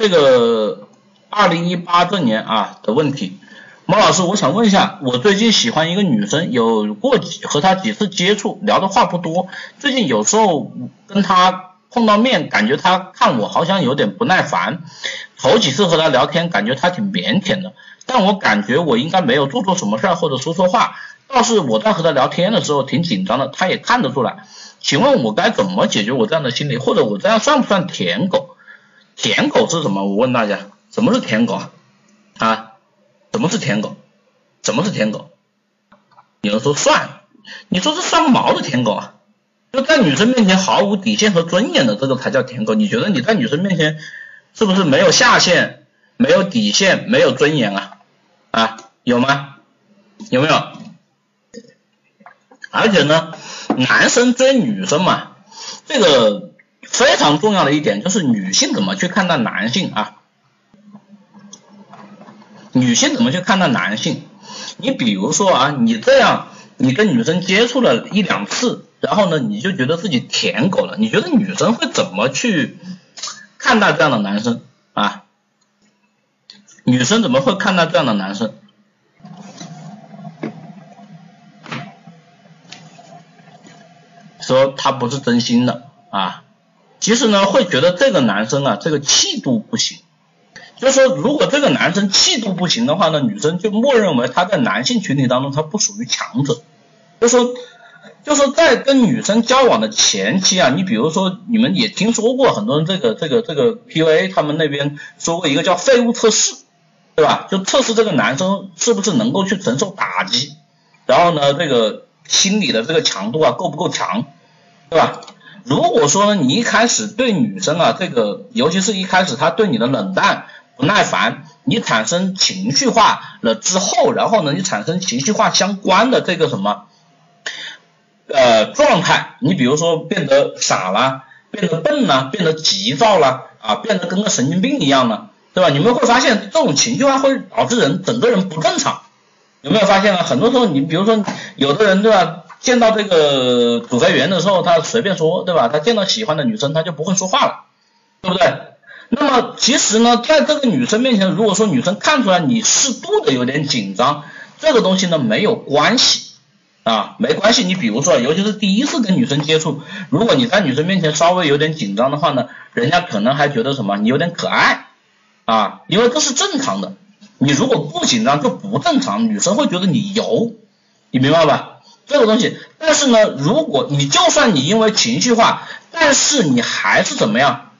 这个二零一八这年啊的问题，毛老师，我想问一下，我最近喜欢一个女生，有过几和她几次接触，聊的话不多，最近有时候跟她碰到面，感觉她看我好像有点不耐烦，头几次和她聊天，感觉她挺腼腆的，但我感觉我应该没有做错什么事儿或者说错话，倒是我在和她聊天的时候挺紧张的，她也看得出来，请问我该怎么解决我这样的心理，或者我这样算不算舔狗？舔狗是什么？我问大家，什么是舔狗啊？啊，什么是舔狗？什么是舔狗？有人说算，你说这算个毛的舔狗啊？就在女生面前毫无底线和尊严的这个才叫舔狗。你觉得你在女生面前是不是没有下限、没有底线、没有尊严啊？啊，有吗？有没有？而且呢，男生追女生嘛，这个。非常重要的一点就是女性怎么去看待男性啊？女性怎么去看待男性？你比如说啊，你这样，你跟女生接触了一两次，然后呢，你就觉得自己舔狗了，你觉得女生会怎么去看待这样的男生啊？女生怎么会看待这样的男生？说他不是真心的啊？其实呢，会觉得这个男生啊，这个气度不行。就是说，如果这个男生气度不行的话呢，女生就默认为他在男性群体当中他不属于强者。就说，就说在跟女生交往的前期啊，你比如说你们也听说过很多人这个这个这个 PUA 他们那边说过一个叫废物测试，对吧？就测试这个男生是不是能够去承受打击，然后呢，这个心理的这个强度啊够不够强，对吧？如果说呢，你一开始对女生啊，这个尤其是一开始她对你的冷淡、不耐烦，你产生情绪化了之后，然后呢，你产生情绪化相关的这个什么呃状态，你比如说变得傻了，变得笨了，变得急躁了啊，变得跟个神经病一样了，对吧？你们会发现这种情绪化会导致人整个人不正常，有没有发现啊？很多时候你比如说有的人对吧？见到这个主飞员的时候，他随便说，对吧？他见到喜欢的女生，他就不会说话了，对不对？那么其实呢，在这个女生面前，如果说女生看出来你适度的有点紧张，这个东西呢没有关系啊，没关系。你比如说，尤其是第一次跟女生接触，如果你在女生面前稍微有点紧张的话呢，人家可能还觉得什么，你有点可爱啊，因为这是正常的。你如果不紧张就不正常，女生会觉得你油，你明白吧？这个东西，但是呢，如果你就算你因为情绪化，但是你还是怎么样，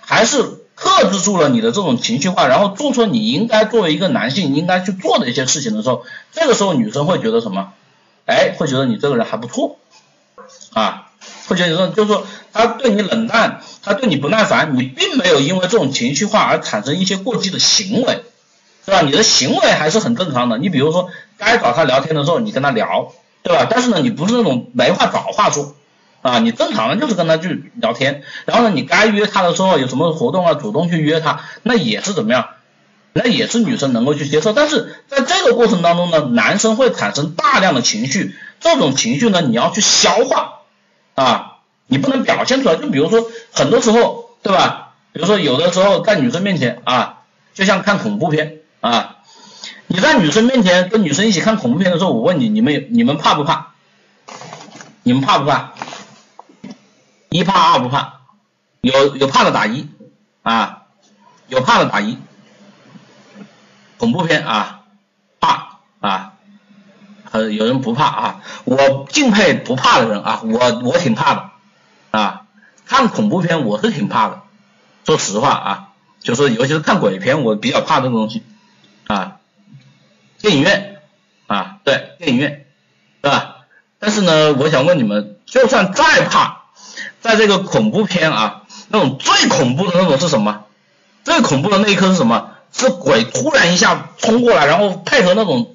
还是克制住了你的这种情绪化，然后做出你应该作为一个男性应该去做的一些事情的时候，这个时候女生会觉得什么？哎，会觉得你这个人还不错啊，会觉得说，就是说他对你冷淡，他对你不耐烦，你并没有因为这种情绪化而产生一些过激的行为，对吧？你的行为还是很正常的。你比如说，该找他聊天的时候，你跟他聊。对吧？但是呢，你不是那种没话找话说啊，你正常的就是跟他去聊天，然后呢，你该约他的时候有什么活动啊，主动去约他，那也是怎么样？那也是女生能够去接受。但是在这个过程当中呢，男生会产生大量的情绪，这种情绪呢，你要去消化啊，你不能表现出来。就比如说很多时候，对吧？比如说有的时候在女生面前啊，就像看恐怖片啊。你在女生面前跟女生一起看恐怖片的时候，我问你，你们你们怕不怕？你们怕不怕？一怕二不怕，有有怕的打一啊，有怕的打一。恐怖片啊，怕啊，呃有人不怕啊，我敬佩不怕的人啊，我我挺怕的啊，看恐怖片我是挺怕的，说实话啊，就是尤其是看鬼片，我比较怕这个东西啊。电影院啊，对，电影院，是吧？但是呢，我想问你们，就算再怕，在这个恐怖片啊，那种最恐怖的那种是什么？最恐怖的那一刻是什么？是鬼突然一下冲过来，然后配合那种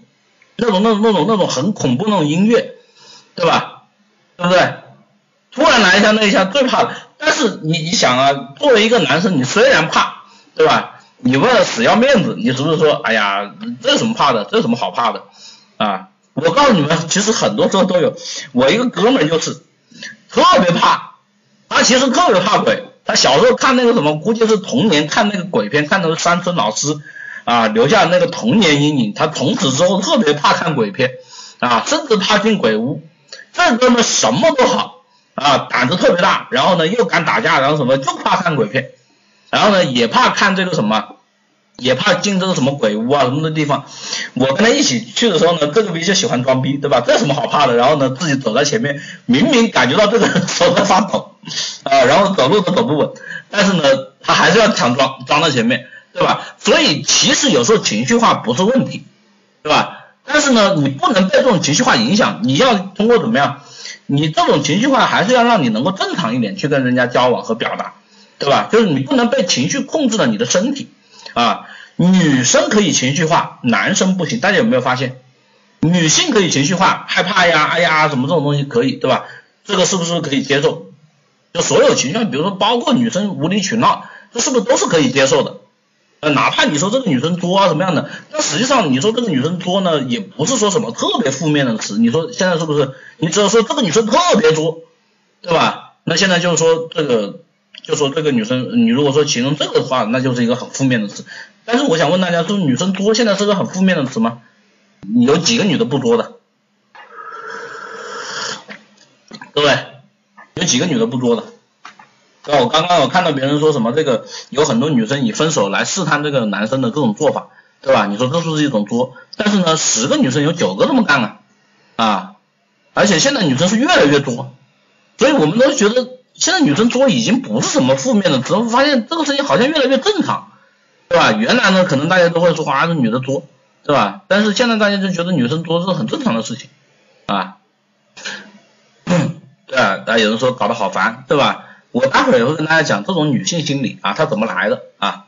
那种那种那种那种很恐怖那种音乐，对吧？对不对？突然来一下那一下最怕的。但是你你想啊，作为一个男生，你虽然怕，对吧？你为了死要面子，你是不是说，哎呀，这有什么怕的？这有什么好怕的？啊，我告诉你们，其实很多时候都有。我一个哥们就是特别怕，他其实特别怕鬼，他小时候看那个什么，估计是童年看那个鬼片，看的是山村老师啊，留下那个童年阴影。他从此之后特别怕看鬼片啊，甚至怕进鬼屋。这哥们什么都好啊，胆子特别大，然后呢又敢打架，然后什么就怕看鬼片，然后呢也怕看这个什么。也怕进这个什么鬼屋啊什么的地方，我跟他一起去的时候呢，这个逼就喜欢装逼，对吧？这有什么好怕的？然后呢，自己走在前面，明明感觉到这个人 手在发抖啊，然后走路都走不稳，但是呢，他还是要强装装到前面，对吧？所以其实有时候情绪化不是问题，对吧？但是呢，你不能被这种情绪化影响，你要通过怎么样？你这种情绪化还是要让你能够正常一点去跟人家交往和表达，对吧？就是你不能被情绪控制了你的身体。啊，女生可以情绪化，男生不行。大家有没有发现，女性可以情绪化，害怕呀，哎呀，什么这种东西可以，对吧？这个是不是可以接受？就所有情绪，比如说包括女生无理取闹，这是不是都是可以接受的？呃，哪怕你说这个女生作啊什么样的，但实际上你说这个女生作呢，也不是说什么特别负面的词。你说现在是不是？你只要说这个女生特别作，对吧？那现在就是说这个。就说这个女生，你如果说形容这个的话，那就是一个很负面的词。但是我想问大家，说女生作现在是个很负面的词吗？有几个女的不作的？各位，有几个女的不作的？对？我刚刚我看到别人说什么这个有很多女生以分手来试探这个男生的这种做法，对吧？你说这是不是一种作？但是呢，十个女生有九个这么干啊啊！而且现在女生是越来越作，所以我们都觉得。现在女生作已经不是什么负面的，只是发现这个事情好像越来越正常，对吧？原来呢，可能大家都会说啊，这女的作，对吧？但是现在大家就觉得女生作是很正常的事情，啊，对啊，大家有人说搞得好烦，对吧？我待会儿也会跟大家讲这种女性心理啊，它怎么来的啊？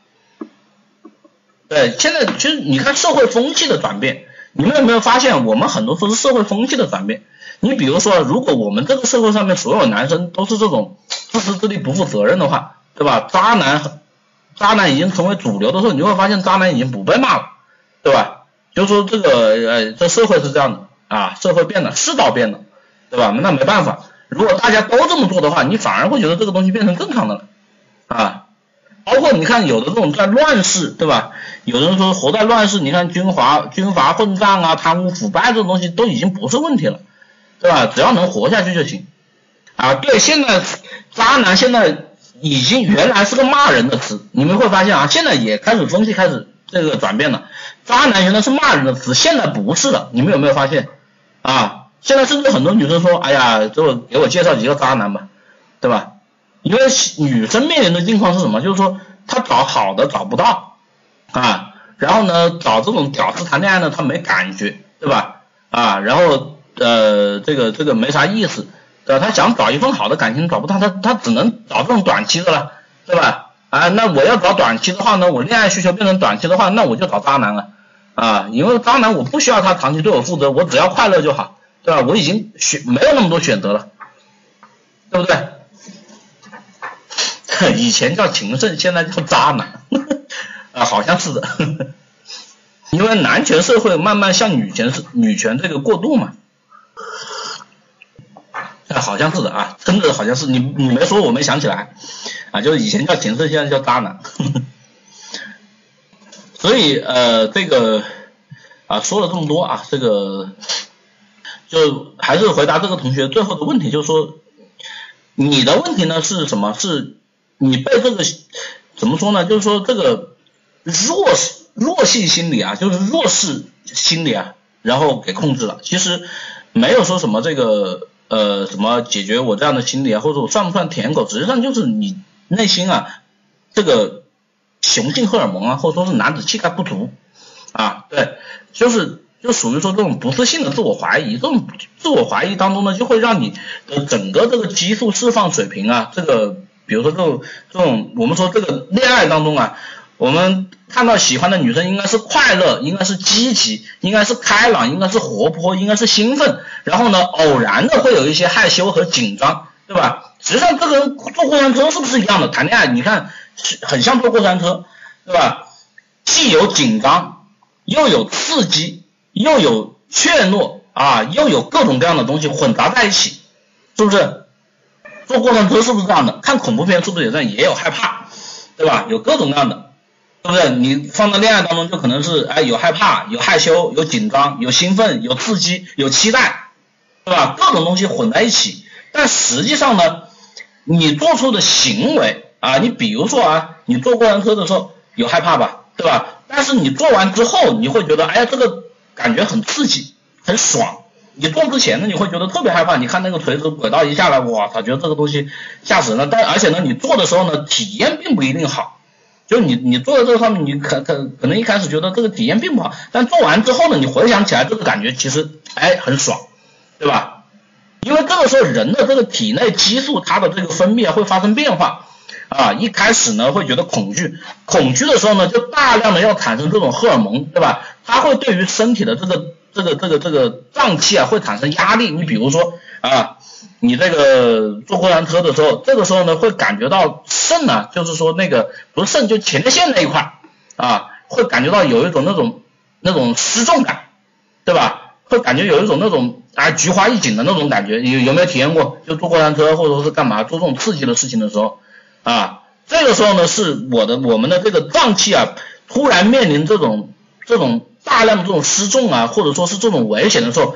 对，现在其实你看社会风气的转变，你们有没有发现，我们很多都是社会风气的转变？你比如说，如果我们这个社会上面所有男生都是这种自私自利、不负责任的话，对吧？渣男，渣男已经成为主流的时候，你会发现渣男已经不被骂了，对吧？就说这个，呃，这社会是这样的啊，社会变了，世道变了，对吧？那没办法，如果大家都这么做的话，你反而会觉得这个东西变成正常的了啊。包括你看，有的这种在乱世，对吧？有人说活在乱世，你看军阀、军阀混战啊，贪污腐败这种东西都已经不是问题了。对吧？只要能活下去就行啊！对，现在渣男现在已经原来是个骂人的词，你们会发现啊，现在也开始风气开始这个转变了。渣男原来是骂人的词，现在不是了。你们有没有发现啊？现在甚至很多女生说，哎呀，就给我介绍几个渣男吧，对吧？因为女生面临的境况是什么？就是说她找好的找不到啊，然后呢，找这种屌丝谈恋爱呢，她没感觉，对吧？啊，然后。呃，这个这个没啥意思，对吧？他想找一份好的感情找不到，他他只能找这种短期的了，对吧？啊，那我要找短期的话呢，我恋爱需求变成短期的话，那我就找渣男了啊，因为渣男我不需要他长期对我负责，我只要快乐就好，对吧？我已经选没有那么多选择了，对不对？以前叫情圣，现在叫渣男，啊，好像是的，因为男权社会慢慢向女权是女权这个过渡嘛。好像是的啊，真的好像是你你没说我没想起来啊，就是以前叫情圣，现在叫渣男。所以呃这个啊说了这么多啊，这个就还是回答这个同学最后的问题，就是说你的问题呢是什么？是你被这个怎么说呢？就是说这个弱势弱性心理啊，就是弱势心理啊，然后给控制了。其实没有说什么这个。呃，什么解决我这样的心理啊，或者我算不算舔狗？实际上就是你内心啊，这个雄性荷尔蒙啊，或者说是男子气概不足啊，对，就是就属于说这种不自信的自我怀疑，这种自我怀疑当中呢，就会让你的整个这个激素释放水平啊，这个比如说这种这种我们说这个恋爱当中啊。我们看到喜欢的女生应该是快乐，应该是积极，应该是开朗，应该是活泼，应该是兴奋。然后呢，偶然的会有一些害羞和紧张，对吧？实际上这个人坐过山车是不是一样的？谈恋爱你看很像坐过山车，对吧？既有紧张，又有刺激，又有怯懦啊，又有各种各样的东西混杂在一起，是不是？坐过山车是不是这样的？看恐怖片是不是也这样？也有害怕，对吧？有各种各样的，是不是？你放在恋爱当中就可能是哎有害怕，有害羞，有紧张，有兴奋，有刺激，有期待，对吧？各种东西混在一起。但实际上呢，你做出的行为啊，你比如说啊，你坐过山车的时候有害怕吧，对吧？但是你做完之后，你会觉得哎呀这个感觉很刺激，很爽。你做之前呢，你会觉得特别害怕。你看那个垂直轨道一下来，哇操，觉得这个东西吓死人了。但而且呢，你做的时候呢，体验并不一定好。就你你做在这个上面，你可可可能一开始觉得这个体验并不好，但做完之后呢，你回想起来这个感觉其实哎很爽，对吧？因为这个时候人的这个体内激素它的这个分泌会发生变化啊。一开始呢会觉得恐惧，恐惧的时候呢就大量的要产生这种荷尔蒙，对吧？它会对于身体的这个。这个这个这个脏器啊会产生压力，你比如说啊，你这个坐过山车的时候，这个时候呢会感觉到肾呢，就是说那个不是肾就前列腺那一块啊，会感觉到有一种那种那种失重感，对吧？会感觉有一种那种啊菊花一紧的那种感觉，有有没有体验过？就坐过山车或者说是干嘛做这种刺激的事情的时候啊，这个时候呢是我的我们的这个脏器啊突然面临这种这种。大量的这种失重啊，或者说是这种危险的时候，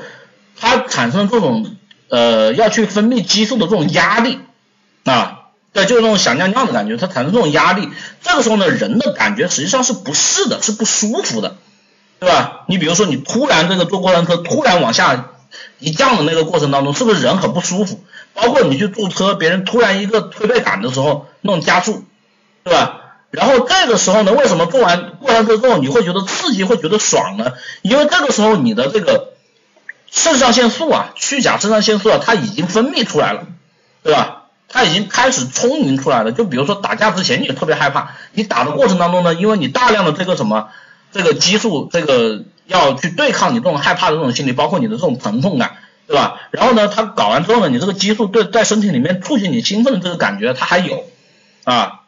它产生这种呃要去分泌激素的这种压力啊，对，就是那种想尿尿的感觉，它产生这种压力，这个时候呢，人的感觉实际上是不适的，是不舒服的，对吧？你比如说你突然这个坐过山车突然往下一降的那个过程当中，是不是人很不舒服？包括你去坐车，别人突然一个推背感的时候，那种加速，对吧？然后这个时候呢，为什么做完过山车之后你会觉得刺激，会觉得爽呢？因为这个时候你的这个肾上腺素啊，去甲肾上腺素啊，它已经分泌出来了，对吧？它已经开始充盈出来了。就比如说打架之前你特别害怕，你打的过程当中呢，因为你大量的这个什么这个激素，这个要去对抗你这种害怕的这种心理，包括你的这种疼痛感，对吧？然后呢，它搞完之后呢，你这个激素对在身体里面促进你兴奋的这个感觉它还有啊。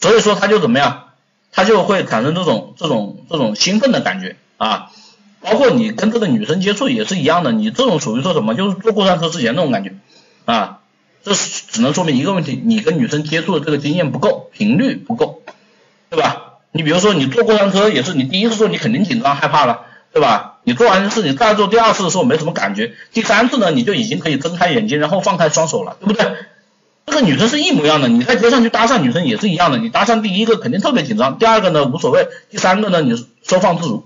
所以说他就怎么样，他就会产生这种这种这种兴奋的感觉啊，包括你跟这个女生接触也是一样的，你这种属于说什么，就是坐过山车之前那种感觉啊，这只能说明一个问题，你跟女生接触的这个经验不够，频率不够，对吧？你比如说你坐过山车也是，你第一次坐你肯定紧张害怕了，对吧？你做完一次你再做第二次的时候没什么感觉，第三次呢你就已经可以睁开眼睛，然后放开双手了，对不对？这个女生是一模一样的，你在街上去搭讪女生也是一样的，你搭讪第一个肯定特别紧张，第二个呢无所谓，第三个呢你收放自如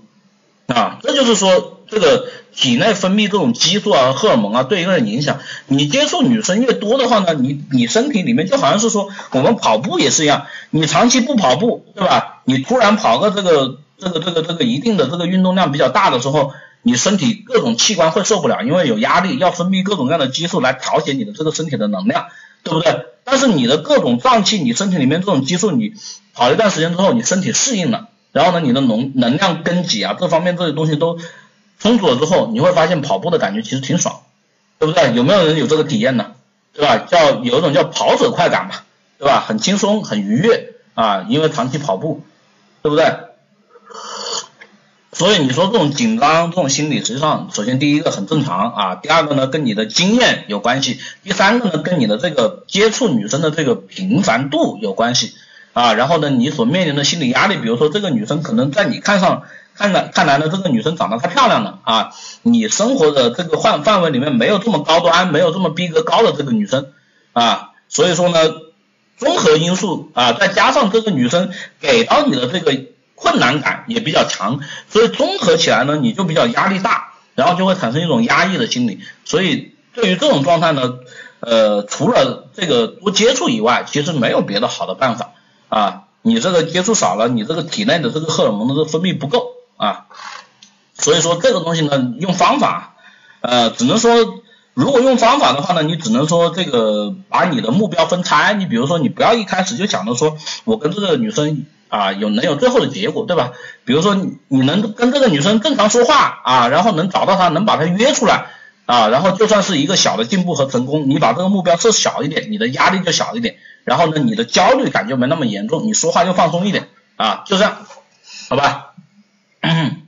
啊，这就是说这个体内分泌这种激素啊、荷尔蒙啊对一个人影响，你接触女生越多的话呢，你你身体里面就好像是说我们跑步也是一样，你长期不跑步对吧？你突然跑个这个这个这个这个一定的这个运动量比较大的时候，你身体各种器官会受不了，因为有压力，要分泌各种各样的激素来调节你的这个身体的能量。对不对？但是你的各种脏器，你身体里面这种激素，你跑一段时间之后，你身体适应了，然后呢，你的能能量供给啊，各方面这些东西都充足了之后，你会发现跑步的感觉其实挺爽，对不对？有没有人有这个体验呢？对吧？叫有一种叫跑者快感吧，对吧？很轻松，很愉悦啊，因为长期跑步，对不对？所以你说这种紧张这种心理，实际上首先第一个很正常啊，第二个呢跟你的经验有关系，第三个呢跟你的这个接触女生的这个频繁度有关系啊，然后呢你所面临的心理压力，比如说这个女生可能在你看上看来看来呢这个女生长得太漂亮了啊，你生活的这个范范围里面没有这么高端，没有这么逼格高的这个女生啊，所以说呢综合因素啊再加上这个女生给到你的这个。困难感也比较强，所以综合起来呢，你就比较压力大，然后就会产生一种压抑的心理。所以对于这种状态呢，呃，除了这个多接触以外，其实没有别的好的办法啊。你这个接触少了，你这个体内的这个荷尔蒙的这个分泌不够啊。所以说这个东西呢，用方法，呃，只能说如果用方法的话呢，你只能说这个把你的目标分拆。你比如说，你不要一开始就想着说我跟这个女生。啊，有能有最后的结果，对吧？比如说你能跟这个女生正常说话啊，然后能找到她，能把她约出来啊，然后就算是一个小的进步和成功，你把这个目标设小一点，你的压力就小一点，然后呢，你的焦虑感就没那么严重，你说话就放松一点啊，就这样，好吧？